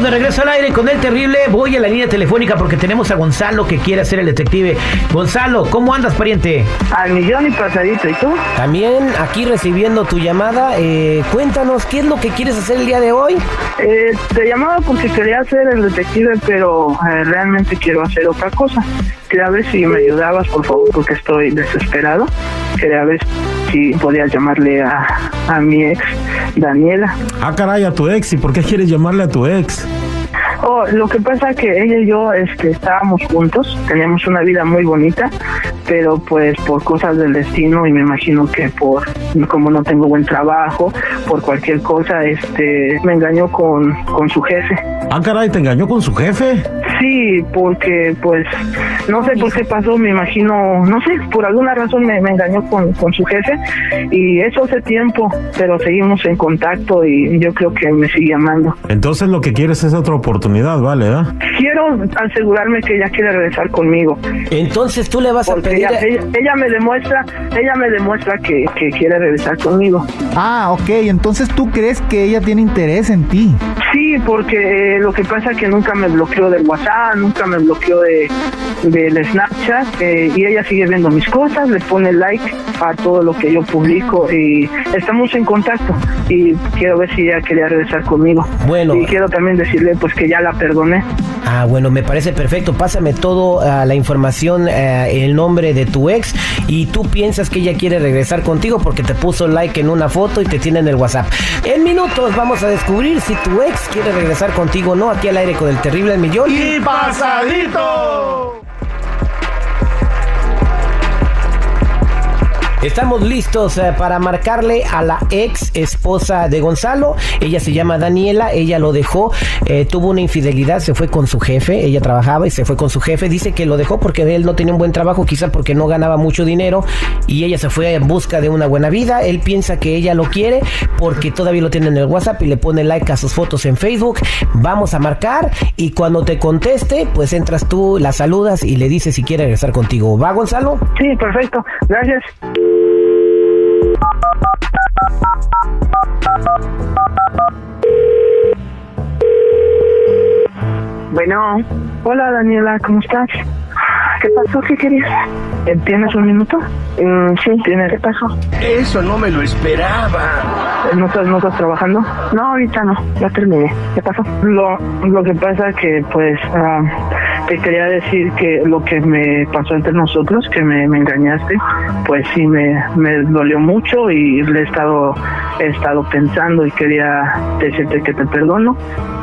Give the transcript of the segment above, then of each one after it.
Estamos de regreso al aire con el terrible. Voy a la línea telefónica porque tenemos a Gonzalo que quiere ser el detective. Gonzalo, ¿cómo andas, pariente? Al millón y pasadito, ¿y tú? También aquí recibiendo tu llamada. Eh, cuéntanos, ¿qué es lo que quieres hacer el día de hoy? Eh, te llamaba porque quería ser el detective, pero eh, realmente quiero hacer otra cosa. Quería ver si me ayudabas, por favor, porque estoy desesperado. Quería ver si podías llamarle a, a mi ex, Daniela. Ah, caray, a tu ex. ¿Y por qué quieres llamarle a tu ex? Oh, lo que pasa es que ella y yo este, estábamos juntos, teníamos una vida muy bonita, pero pues por cosas del destino y me imagino que por como no tengo buen trabajo, por cualquier cosa, este, me engañó con, con su jefe. Ah, caray, ¿te engañó con su jefe? Sí, porque pues no sé por qué pasó, me imagino, no sé, por alguna razón me, me engañó con, con su jefe y eso hace tiempo, pero seguimos en contacto y yo creo que me sigue amando. Entonces lo que quieres es otra oportunidad, ¿vale? ¿eh? Quiero asegurarme que ella quiere regresar conmigo. Entonces tú le vas a Porque pedir. ella, ella, ella me demuestra, ella me demuestra que, que quiere regresar conmigo. Ah, ok, entonces tú crees que ella tiene interés en ti. Sí, porque eh, lo que pasa es que nunca me bloqueó del WhatsApp, nunca me bloqueó de del Snapchat eh, y ella sigue viendo mis cosas, le pone like a todo lo que yo publico y estamos en contacto y quiero ver si ella quería regresar conmigo. Bueno. Y quiero también decirle pues que ya la perdoné. Ah, bueno, me parece perfecto. Pásame todo ah, la información, ah, el nombre de tu ex y tú piensas que ella quiere regresar contigo porque te puso like en una foto y te tiene en el WhatsApp. En minutos vamos a descubrir si tu ex quiere regresar contigo no aquí al aire con el terrible millón. ¡Y pasadito! Estamos listos eh, para marcarle a la ex esposa de Gonzalo. Ella se llama Daniela, ella lo dejó, eh, tuvo una infidelidad, se fue con su jefe, ella trabajaba y se fue con su jefe. Dice que lo dejó porque él no tenía un buen trabajo, quizá porque no ganaba mucho dinero y ella se fue en busca de una buena vida. Él piensa que ella lo quiere porque todavía lo tiene en el WhatsApp y le pone like a sus fotos en Facebook. Vamos a marcar y cuando te conteste, pues entras tú, la saludas y le dices si quiere regresar contigo. ¿Va Gonzalo? Sí, perfecto. Gracias. Bueno. Hola Daniela, ¿cómo estás? ¿Qué pasó? ¿Qué querías? Eh, ¿Tienes un minuto? Mm, sí, tienes. ¿Qué pasó? Eso no me lo esperaba. ¿No estás, ¿No estás trabajando? No, ahorita no. Ya terminé. ¿Qué pasó? Lo, lo que pasa es que, pues, ah, te quería decir que lo que me pasó entre nosotros, que me, me engañaste, pues sí me, me dolió mucho y le he estado, he estado pensando y quería decirte que te perdono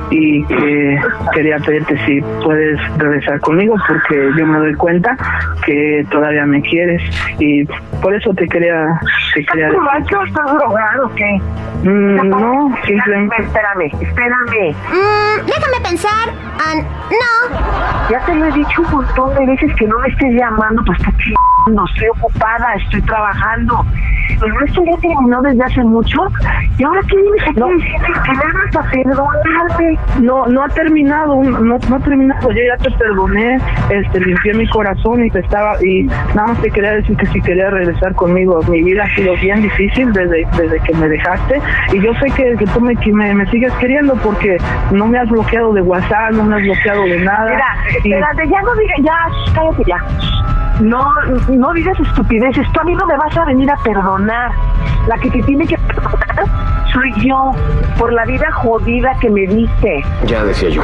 y que quería pedirte si puedes regresar conmigo porque yo me doy cuenta que todavía me quieres y por eso te quería te quería borracho estás drogado o qué? Mm, no simplemente Espérame, espérame. Mm, déjame pensar. Ah, no. Ya te lo he dicho un montón de veces que no me estés llamando, pues está estoy ocupada, estoy trabajando. Pero esto ya terminó desde hace mucho. ¿Y ahora qué vienes aquí No. que me hagas a perdonarme? no no ha terminado no, no ha terminado yo ya te perdoné este limpié mi corazón y te estaba y nada más te quería decir que si quería regresar conmigo mi vida ha sido bien difícil desde desde que me dejaste y yo sé que, que tú me, que me, me sigues queriendo porque no me has bloqueado de WhatsApp no me has bloqueado de nada Mira, y- espérate, ya no digas, ya, cállate ya. No, no digas estupideces. Tú a mí no me vas a venir a perdonar. La que te tiene que perdonar soy yo por la vida jodida que me diste. Ya decía yo.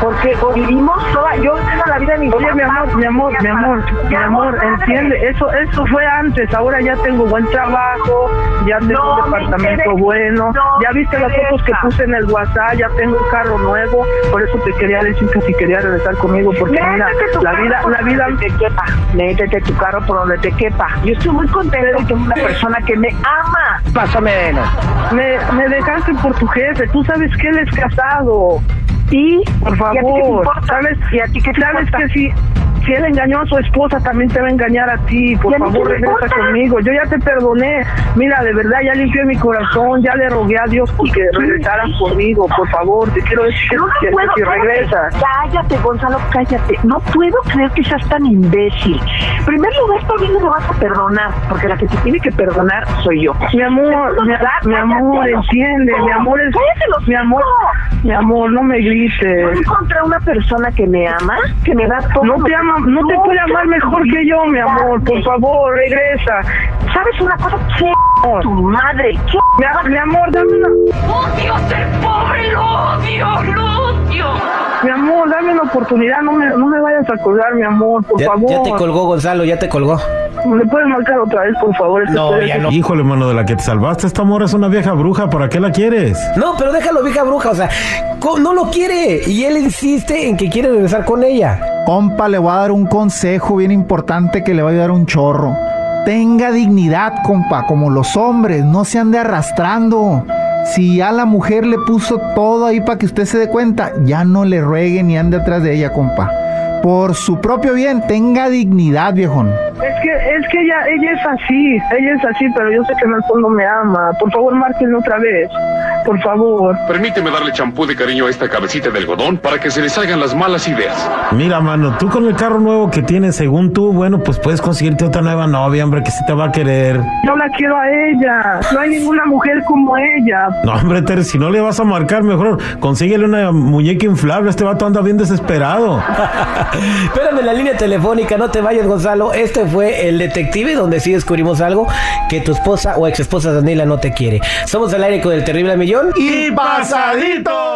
Porque vivimos toda, yo tengo la vida de mi Oye, mi amor, mi amor, mi amor, mi amor, entiende, eso eso fue antes, ahora ya tengo buen trabajo, ya tengo No, un me departamento bueno, no ya viste las fotos que puse en el WhatsApp, ya tengo un carro nuevo, por eso te quería decir que si quería regresar conmigo, porque mira, la carro vida, por la vida, donde te quepa. Métete tu carro por donde te quepa. Yo estoy muy contenta de que una persona que me ama. Pásame, me, me dejaste por tu jefe, tú sabes que él es casado, ¿Y? por ¿Y a ti qué te favor, importa? sabes, ¿Y a ti qué te sabes importa? que si si él engañó a su esposa, también te va a engañar a ti. Por ¿Y a mí favor, regresa conmigo. Yo ya te perdoné. Mira, de verdad, ya limpié mi corazón, ya le rogué a Dios porque regresaras conmigo. Por favor, te quiero decir que, No, no que- puedo que creer. regresas. Cállate, Gonzalo, cállate. No puedo creer que seas tan imbécil. En primer lugar, tú a mí no me vas a perdonar, porque la que te tiene que perdonar soy yo. Mi amor, mi, amor, entiende, mi amor es... Cállate Mi amor, mi amor, no me grites. Yo encontré una persona que me ama, que me da todo. No te que- ama, no te puede amar mejor que yo, mi amor. Por favor, regresa. ¿Sabes una cosa? ¿Qué? Tu madre, ¿qué? Mi, amor, dame una... ¡Odio ser pobre! ¡Lo odio! ¡Lo odio! Mi amor, dame una oportunidad. No me, no me vayas a colgar, mi amor, por Ya, favor. ya te colgó, Gonzalo, ya te colgó. ¿Me puedes marcar otra vez, por favor? No, ya no. Híjole, mano, de la que te salvaste, esta morra es una vieja bruja. ¿Para qué la quieres? No, pero déjalo, vieja bruja, o sea, co- no lo quiere y él insiste en que quiere regresar con ella. Compa, le voy a dar un consejo bien importante que le va a ayudar un chorro. Tenga dignidad, compa, como los hombres, no se ande arrastrando. Si ya la mujer le puso todo ahí para que usted se dé cuenta, ya no le ruegue ni ande atrás de ella, compa. Por su propio bien, tenga dignidad, viejón. Es que, es que ella, ella es así, ella es así, pero yo sé que en el fondo me ama. Por favor, márquenme otra vez. Por favor. Permíteme darle champú de cariño a esta cabecita de algodón para que se le salgan las malas ideas. Mira, mano, tú con el carro nuevo que tienes, según tú, bueno, pues puedes conseguirte otra nueva novia, hombre, que sí te va a querer. Yo la quiero a ella. No hay ninguna mujer como ella. No, hombre, Ter, si no le vas a marcar, mejor consíguele una muñeca inflable. Este vato anda bien desesperado. Espérame en la línea telefónica, no te vayas, Gonzalo. Este fue el detective donde sí descubrimos algo que tu esposa o ex esposa Daniela no te quiere. Somos al aire con el terrible millón. ¡Y pasadito!